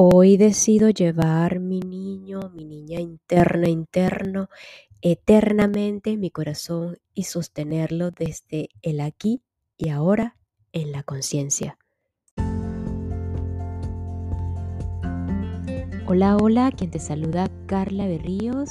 Hoy decido llevar mi niño, mi niña interna, interno, eternamente en mi corazón y sostenerlo desde el aquí y ahora en la conciencia. Hola, hola, quien te saluda Carla Berríos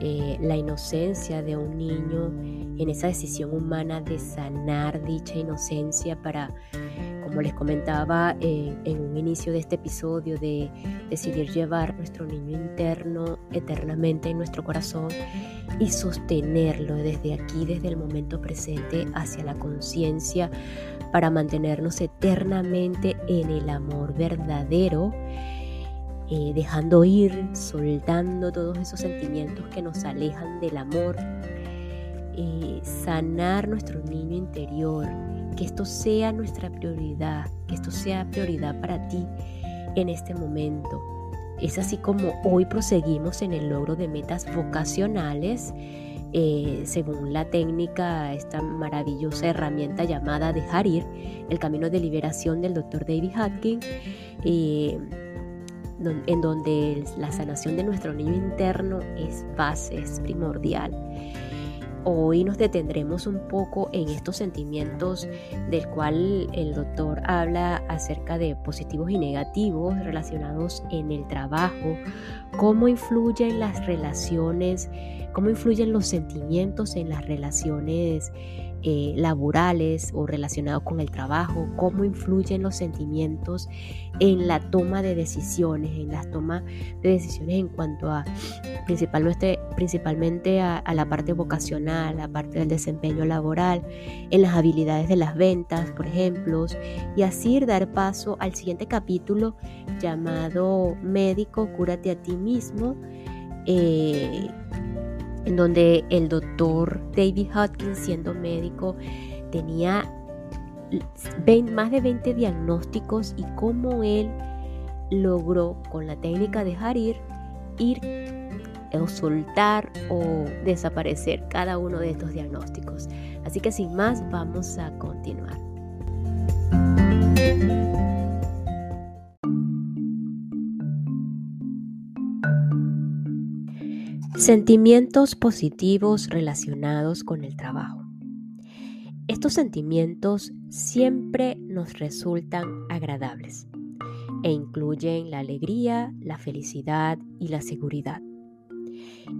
eh, la inocencia de un niño en esa decisión humana de sanar dicha inocencia para como les comentaba en un inicio de este episodio, de decidir llevar nuestro niño interno eternamente en nuestro corazón y sostenerlo desde aquí, desde el momento presente hacia la conciencia, para mantenernos eternamente en el amor verdadero. Eh, dejando ir, soltando todos esos sentimientos que nos alejan del amor, eh, sanar nuestro niño interior, que esto sea nuestra prioridad, que esto sea prioridad para ti en este momento. Es así como hoy proseguimos en el logro de metas vocacionales, eh, según la técnica, esta maravillosa herramienta llamada dejar ir, el camino de liberación del doctor David Hutkin, eh, en donde la sanación de nuestro niño interno es base, es primordial. Hoy nos detendremos un poco en estos sentimientos del cual el doctor habla acerca de positivos y negativos relacionados en el trabajo, cómo influyen las relaciones, cómo influyen los sentimientos en las relaciones eh, laborales o relacionados con el trabajo, cómo influyen los sentimientos en la toma de decisiones, en las tomas de decisiones en cuanto a principalmente, a, la parte vocacional, a la parte del desempeño laboral, en las habilidades de las ventas, por ejemplo, y así dar paso al siguiente capítulo llamado Médico, cúrate a ti mismo. Eh, en donde el doctor David Hopkins, siendo médico, tenía más de 20 diagnósticos y cómo él logró con la técnica de Harir ir o soltar o desaparecer cada uno de estos diagnósticos. Así que sin más, vamos a continuar. Sentimientos positivos relacionados con el trabajo. Estos sentimientos siempre nos resultan agradables e incluyen la alegría, la felicidad y la seguridad.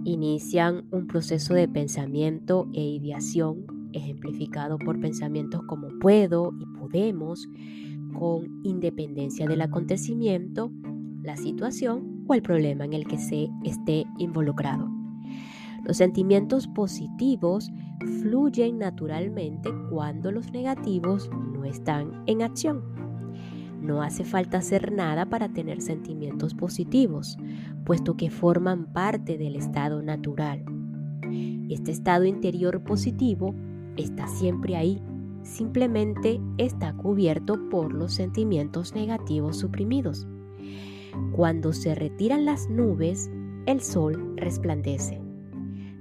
Inician un proceso de pensamiento e ideación ejemplificado por pensamientos como puedo y podemos, con independencia del acontecimiento, la situación el problema en el que se esté involucrado. Los sentimientos positivos fluyen naturalmente cuando los negativos no están en acción. No hace falta hacer nada para tener sentimientos positivos, puesto que forman parte del estado natural. Este estado interior positivo está siempre ahí, simplemente está cubierto por los sentimientos negativos suprimidos. Cuando se retiran las nubes, el sol resplandece.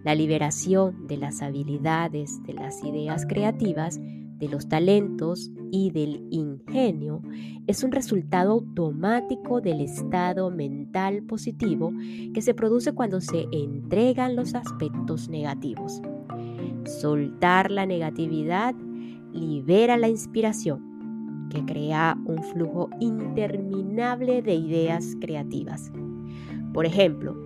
La liberación de las habilidades, de las ideas creativas, de los talentos y del ingenio es un resultado automático del estado mental positivo que se produce cuando se entregan los aspectos negativos. Soltar la negatividad libera la inspiración que crea un flujo interminable de ideas creativas. Por ejemplo,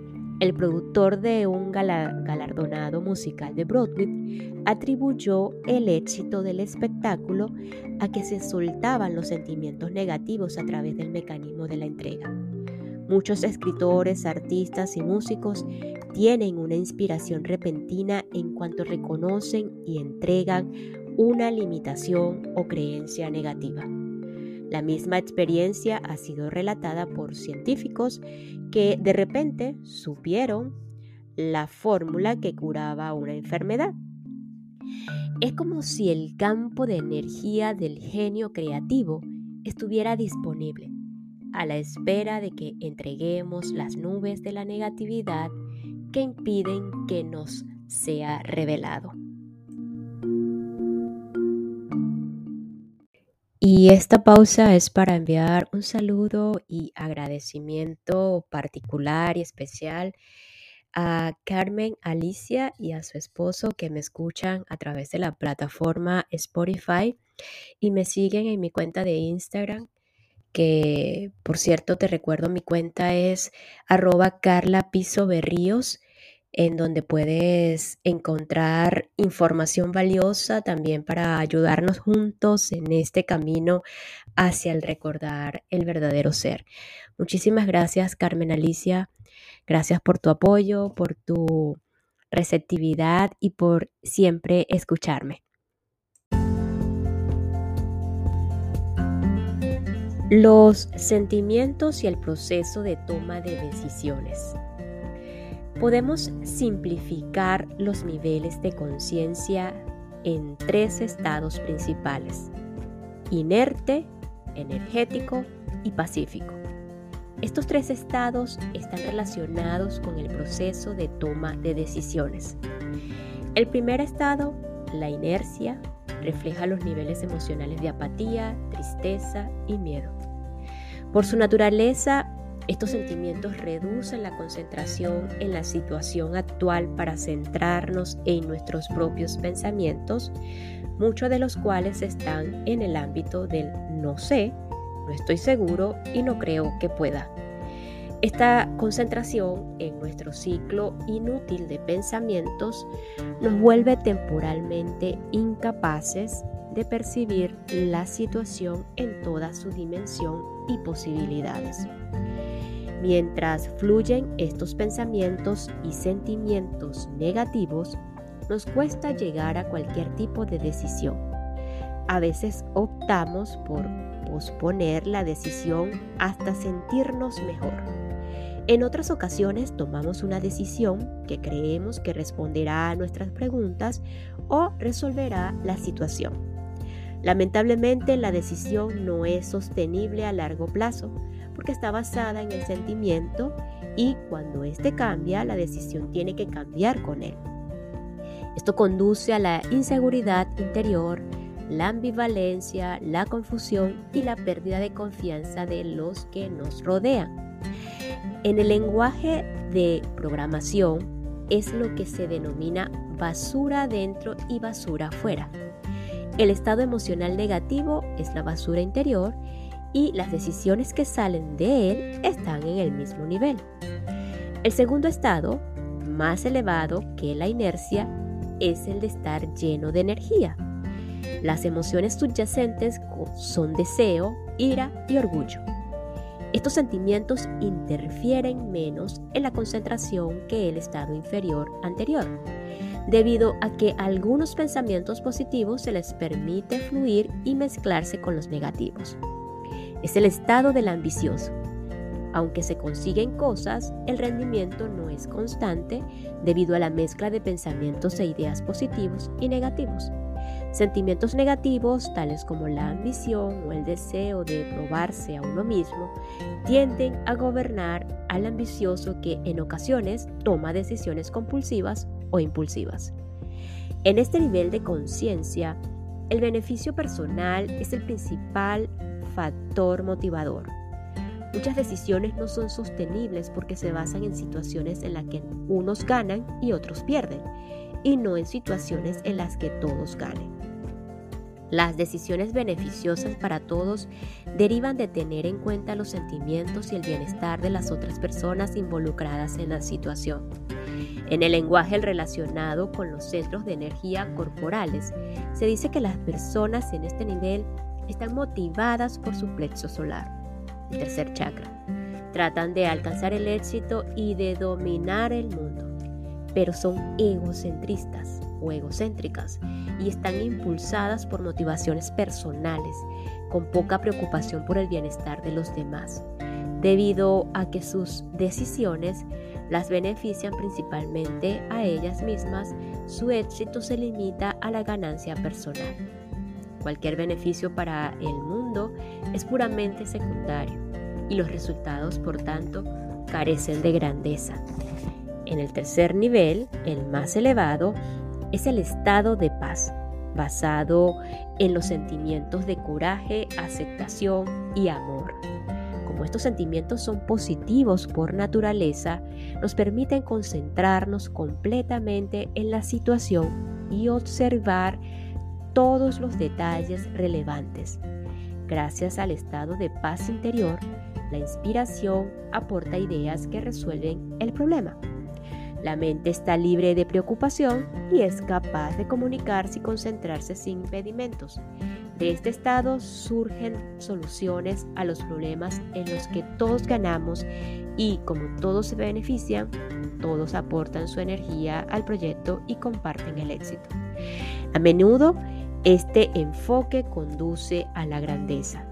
el productor de un galardonado musical de Broadway atribuyó el éxito del espectáculo a que se soltaban los sentimientos negativos a través del mecanismo de la entrega. Muchos escritores, artistas y músicos tienen una inspiración repentina en cuanto reconocen y entregan una limitación o creencia negativa. La misma experiencia ha sido relatada por científicos que de repente supieron la fórmula que curaba una enfermedad. Es como si el campo de energía del genio creativo estuviera disponible, a la espera de que entreguemos las nubes de la negatividad que impiden que nos sea revelado. Y esta pausa es para enviar un saludo y agradecimiento particular y especial a Carmen Alicia y a su esposo que me escuchan a través de la plataforma Spotify y me siguen en mi cuenta de Instagram, que por cierto te recuerdo mi cuenta es arroba Carla Piso Berríos en donde puedes encontrar información valiosa también para ayudarnos juntos en este camino hacia el recordar el verdadero ser. Muchísimas gracias, Carmen Alicia. Gracias por tu apoyo, por tu receptividad y por siempre escucharme. Los sentimientos y el proceso de toma de decisiones podemos simplificar los niveles de conciencia en tres estados principales, inerte, energético y pacífico. Estos tres estados están relacionados con el proceso de toma de decisiones. El primer estado, la inercia, refleja los niveles emocionales de apatía, tristeza y miedo. Por su naturaleza, estos sentimientos reducen la concentración en la situación actual para centrarnos en nuestros propios pensamientos, muchos de los cuales están en el ámbito del no sé, no estoy seguro y no creo que pueda. Esta concentración en nuestro ciclo inútil de pensamientos nos vuelve temporalmente incapaces de percibir la situación en toda su dimensión y posibilidades. Mientras fluyen estos pensamientos y sentimientos negativos, nos cuesta llegar a cualquier tipo de decisión. A veces optamos por posponer la decisión hasta sentirnos mejor. En otras ocasiones tomamos una decisión que creemos que responderá a nuestras preguntas o resolverá la situación. Lamentablemente la decisión no es sostenible a largo plazo porque está basada en el sentimiento y cuando éste cambia, la decisión tiene que cambiar con él. Esto conduce a la inseguridad interior, la ambivalencia, la confusión y la pérdida de confianza de los que nos rodean. En el lenguaje de programación es lo que se denomina basura dentro y basura afuera. El estado emocional negativo es la basura interior y las decisiones que salen de él están en el mismo nivel. El segundo estado, más elevado que la inercia, es el de estar lleno de energía. Las emociones subyacentes son deseo, ira y orgullo. Estos sentimientos interfieren menos en la concentración que el estado inferior anterior, debido a que algunos pensamientos positivos se les permite fluir y mezclarse con los negativos. Es el estado del ambicioso. Aunque se consiguen cosas, el rendimiento no es constante debido a la mezcla de pensamientos e ideas positivos y negativos. Sentimientos negativos, tales como la ambición o el deseo de probarse a uno mismo, tienden a gobernar al ambicioso que en ocasiones toma decisiones compulsivas o impulsivas. En este nivel de conciencia, el beneficio personal es el principal factor motivador. Muchas decisiones no son sostenibles porque se basan en situaciones en las que unos ganan y otros pierden, y no en situaciones en las que todos ganen. Las decisiones beneficiosas para todos derivan de tener en cuenta los sentimientos y el bienestar de las otras personas involucradas en la situación. En el lenguaje relacionado con los centros de energía corporales, se dice que las personas en este nivel están motivadas por su plexo solar, el tercer chakra. Tratan de alcanzar el éxito y de dominar el mundo, pero son egocentristas o egocéntricas y están impulsadas por motivaciones personales, con poca preocupación por el bienestar de los demás, debido a que sus decisiones las benefician principalmente a ellas mismas, su éxito se limita a la ganancia personal. Cualquier beneficio para el mundo es puramente secundario y los resultados, por tanto, carecen de grandeza. En el tercer nivel, el más elevado, es el estado de paz, basado en los sentimientos de coraje, aceptación y amor. Como estos sentimientos son positivos por naturaleza, nos permiten concentrarnos completamente en la situación y observar todos los detalles relevantes. Gracias al estado de paz interior, la inspiración aporta ideas que resuelven el problema. La mente está libre de preocupación y es capaz de comunicarse y concentrarse sin impedimentos. De este estado surgen soluciones a los problemas en los que todos ganamos y como todos se benefician, todos aportan su energía al proyecto y comparten el éxito. A menudo, este enfoque conduce a la grandeza.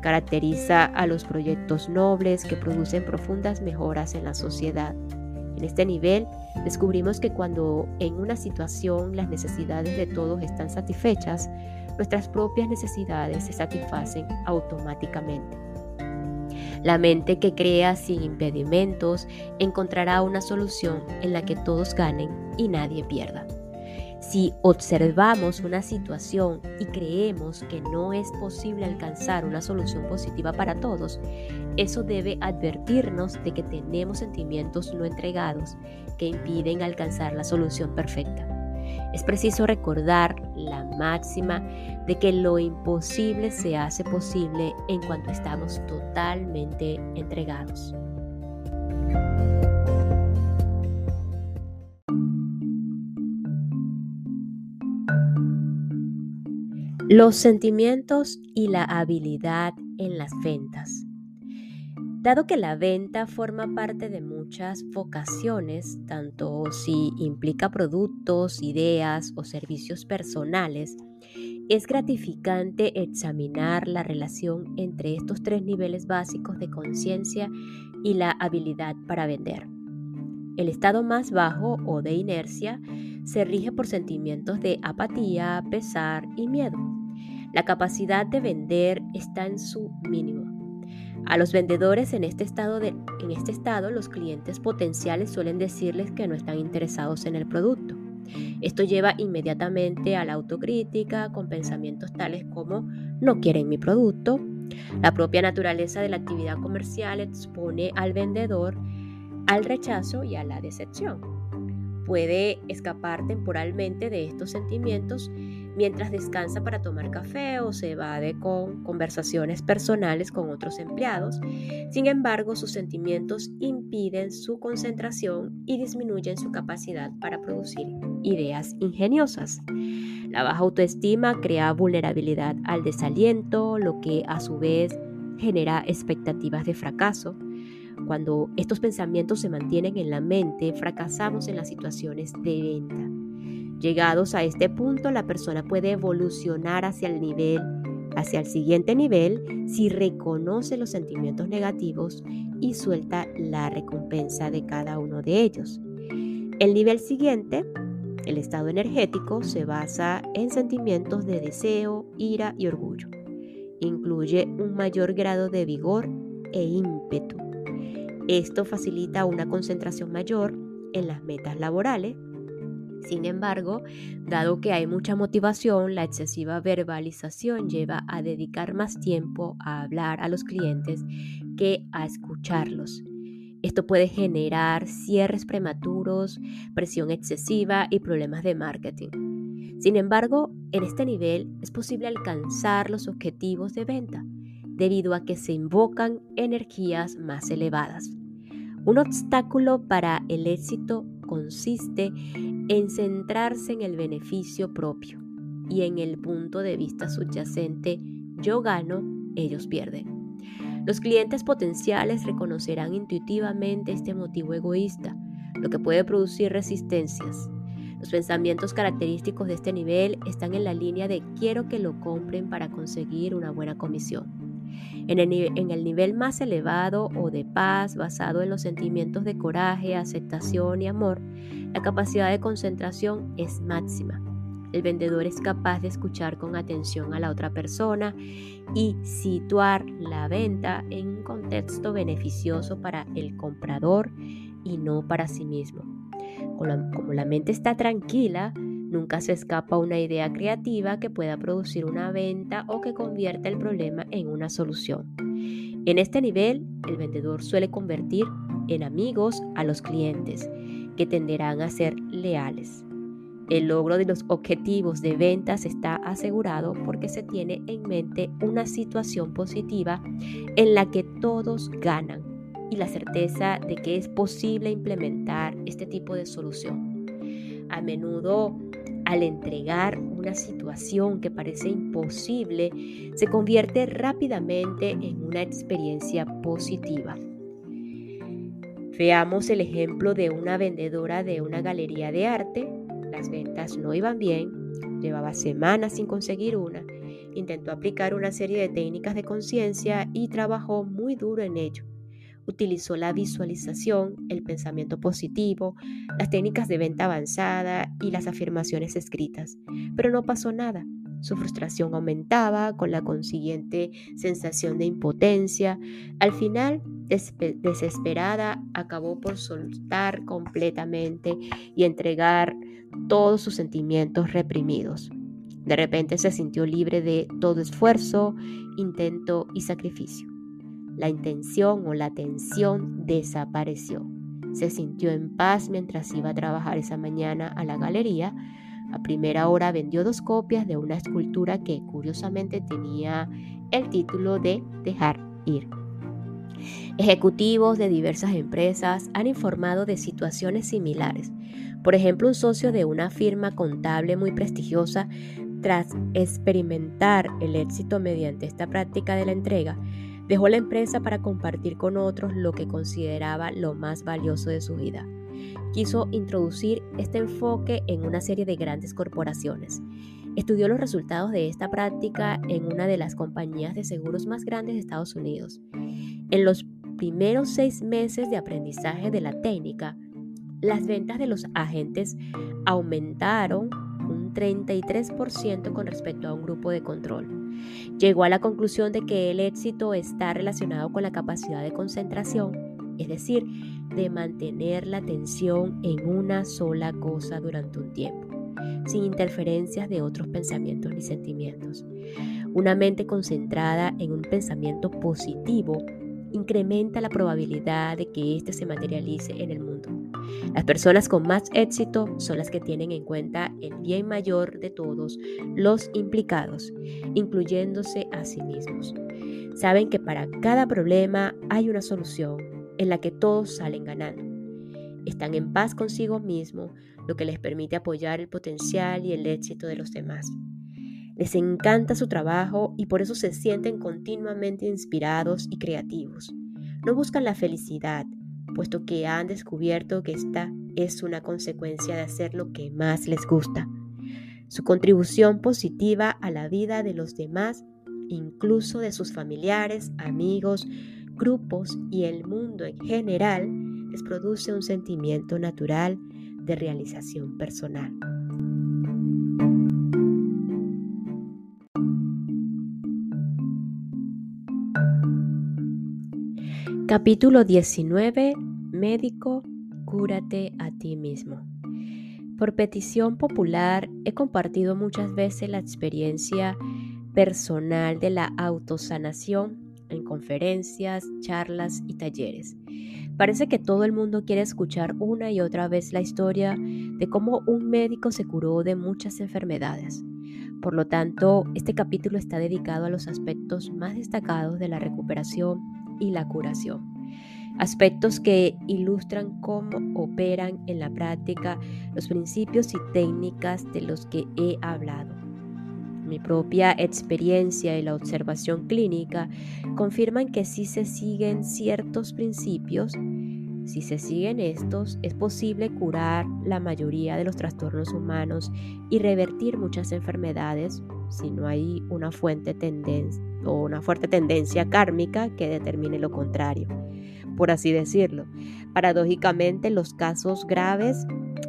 Caracteriza a los proyectos nobles que producen profundas mejoras en la sociedad en este nivel, descubrimos que cuando en una situación las necesidades de todos están satisfechas, nuestras propias necesidades se satisfacen automáticamente. La mente que crea sin impedimentos encontrará una solución en la que todos ganen y nadie pierda. Si observamos una situación y creemos que no es posible alcanzar una solución positiva para todos, eso debe advertirnos de que tenemos sentimientos no entregados que impiden alcanzar la solución perfecta. Es preciso recordar la máxima de que lo imposible se hace posible en cuanto estamos totalmente entregados. Los sentimientos y la habilidad en las ventas. Dado que la venta forma parte de muchas vocaciones, tanto si implica productos, ideas o servicios personales, es gratificante examinar la relación entre estos tres niveles básicos de conciencia y la habilidad para vender. El estado más bajo o de inercia se rige por sentimientos de apatía, pesar y miedo. La capacidad de vender está en su mínimo. A los vendedores en este, estado en este estado, los clientes potenciales suelen decirles que no están interesados en el producto. Esto lleva inmediatamente a la autocrítica con pensamientos tales como no quieren mi producto. La propia naturaleza de la actividad comercial expone al vendedor al rechazo y a la decepción puede escapar temporalmente de estos sentimientos mientras descansa para tomar café o se evade con conversaciones personales con otros empleados. Sin embargo, sus sentimientos impiden su concentración y disminuyen su capacidad para producir ideas ingeniosas. La baja autoestima crea vulnerabilidad al desaliento, lo que a su vez genera expectativas de fracaso. Cuando estos pensamientos se mantienen en la mente, fracasamos en las situaciones de venta. Llegados a este punto, la persona puede evolucionar hacia el nivel, hacia el siguiente nivel, si reconoce los sentimientos negativos y suelta la recompensa de cada uno de ellos. El nivel siguiente, el estado energético, se basa en sentimientos de deseo, ira y orgullo. Incluye un mayor grado de vigor e ímpetu esto facilita una concentración mayor en las metas laborales. Sin embargo, dado que hay mucha motivación, la excesiva verbalización lleva a dedicar más tiempo a hablar a los clientes que a escucharlos. Esto puede generar cierres prematuros, presión excesiva y problemas de marketing. Sin embargo, en este nivel es posible alcanzar los objetivos de venta debido a que se invocan energías más elevadas. Un obstáculo para el éxito consiste en centrarse en el beneficio propio y en el punto de vista subyacente yo gano, ellos pierden. Los clientes potenciales reconocerán intuitivamente este motivo egoísta, lo que puede producir resistencias. Los pensamientos característicos de este nivel están en la línea de quiero que lo compren para conseguir una buena comisión. En el, nivel más elevado o de paz, basado en los sentimientos de coraje, aceptación y amor, la capacidad de concentración es máxima. El vendedor es capaz de escuchar con atención a la otra persona y situar la venta en un contexto beneficioso para el comprador y no para sí mismo. Como la mente está tranquila, nunca se escapa una idea creativa que pueda producir una venta o que convierta el problema en una solución. En este nivel, el vendedor suele convertir en amigos a los clientes, que tenderán a ser leales. El logro de los objetivos de ventas está asegurado porque se tiene en mente una situación positiva en la que todos ganan y la certeza de que es posible implementar este tipo de solución. A menudo, al entregar una situación que parece imposible, se convierte rápidamente en una experiencia positiva. Veamos el ejemplo de una vendedora de una galería de arte. Las ventas no iban bien, llevaba semanas sin conseguir una, intentó aplicar una serie de técnicas de conciencia y trabajó muy duro en ello utilizó la visualización, el pensamiento positivo, las técnicas de venta avanzada y las afirmaciones escritas, pero no pasó nada. Su frustración aumentaba con la consiguiente sensación de impotencia. Al final, desesperada, acabó por soltar completamente y entregar todos sus sentimientos reprimidos. De repente se sintió libre de todo esfuerzo, intento y sacrificio. La intención o la tensión desapareció. Se sintió en paz mientras iba a trabajar esa mañana a la galería. A primera hora vendió dos copias de una escultura que curiosamente tenía el título de Dejar ir. Ejecutivos de diversas empresas han informado de situaciones similares. Por ejemplo, un socio de una firma contable muy prestigiosa, tras experimentar el éxito mediante esta práctica de la entrega, Dejó la empresa para compartir con otros lo que consideraba lo más valioso de su vida. Quiso introducir este enfoque en una serie de grandes corporaciones. Estudió los resultados de esta práctica en una de las compañías de seguros más grandes de Estados Unidos. En los primeros seis meses de aprendizaje de la técnica, las ventas de los agentes aumentaron 33% con respecto a un grupo de control. Llegó a la conclusión de que el éxito está relacionado con la capacidad de concentración, es decir, de mantener la atención en una sola cosa durante un tiempo, sin interferencias de otros pensamientos ni sentimientos. Una mente concentrada en un pensamiento positivo incrementa la probabilidad de que éste se materialice en el mundo. Las personas con más éxito son las que tienen en cuenta el bien mayor de todos los implicados, incluyéndose a sí mismos. Saben que para cada problema hay una solución en la que todos salen ganando. Están en paz consigo mismos, lo que les permite apoyar el potencial y el éxito de los demás. Les encanta su trabajo y por eso se sienten continuamente inspirados y creativos. No buscan la felicidad, puesto que han descubierto que esta es una consecuencia de hacer lo que más les gusta. Su contribución positiva a la vida de los demás, incluso de sus familiares, amigos, grupos y el mundo en general, les produce un sentimiento natural de realización personal. Capítulo 19. Médico, cúrate a ti mismo. Por petición popular he compartido muchas veces la experiencia personal de la autosanación en conferencias, charlas y talleres. Parece que todo el mundo quiere escuchar una y otra vez la historia de cómo un médico se curó de muchas enfermedades. Por lo tanto, este capítulo está dedicado a los aspectos más destacados de la recuperación y la curación. Aspectos que ilustran cómo operan en la práctica los principios y técnicas de los que he hablado. Mi propia experiencia y la observación clínica confirman que si se siguen ciertos principios, si se siguen estos, es posible curar la mayoría de los trastornos humanos y revertir muchas enfermedades si no hay una fuente tendencia o una fuerte tendencia kármica que determine lo contrario, por así decirlo. Paradójicamente, los casos graves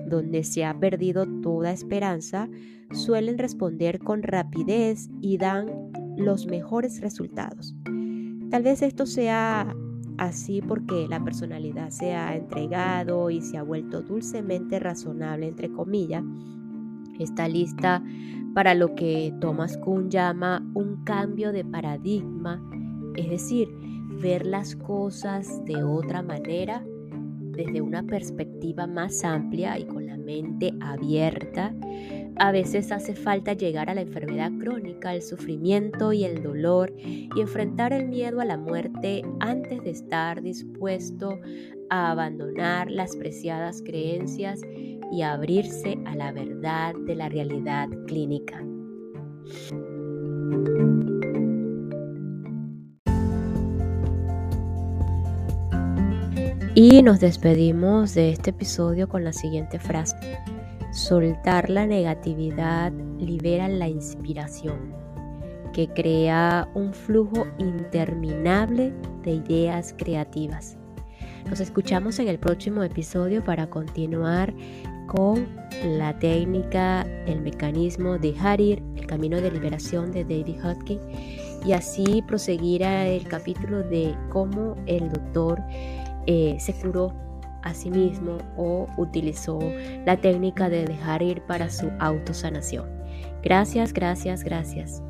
donde se ha perdido toda esperanza suelen responder con rapidez y dan los mejores resultados. Tal vez esto sea así porque la personalidad se ha entregado y se ha vuelto dulcemente razonable, entre comillas. Está lista para lo que Thomas Kuhn llama un cambio de paradigma, es decir, ver las cosas de otra manera, desde una perspectiva más amplia y con la mente abierta. A veces hace falta llegar a la enfermedad crónica, el sufrimiento y el dolor y enfrentar el miedo a la muerte antes de estar dispuesto a abandonar las preciadas creencias y abrirse a la verdad de la realidad clínica. Y nos despedimos de este episodio con la siguiente frase. Soltar la negatividad libera la inspiración, que crea un flujo interminable de ideas creativas. Nos escuchamos en el próximo episodio para continuar con la técnica, el mecanismo de Harir, el camino de liberación de David Hodgkin, y así proseguir el capítulo de cómo el doctor eh, se curó a sí mismo o utilizó la técnica de dejar ir para su autosanación. Gracias, gracias, gracias.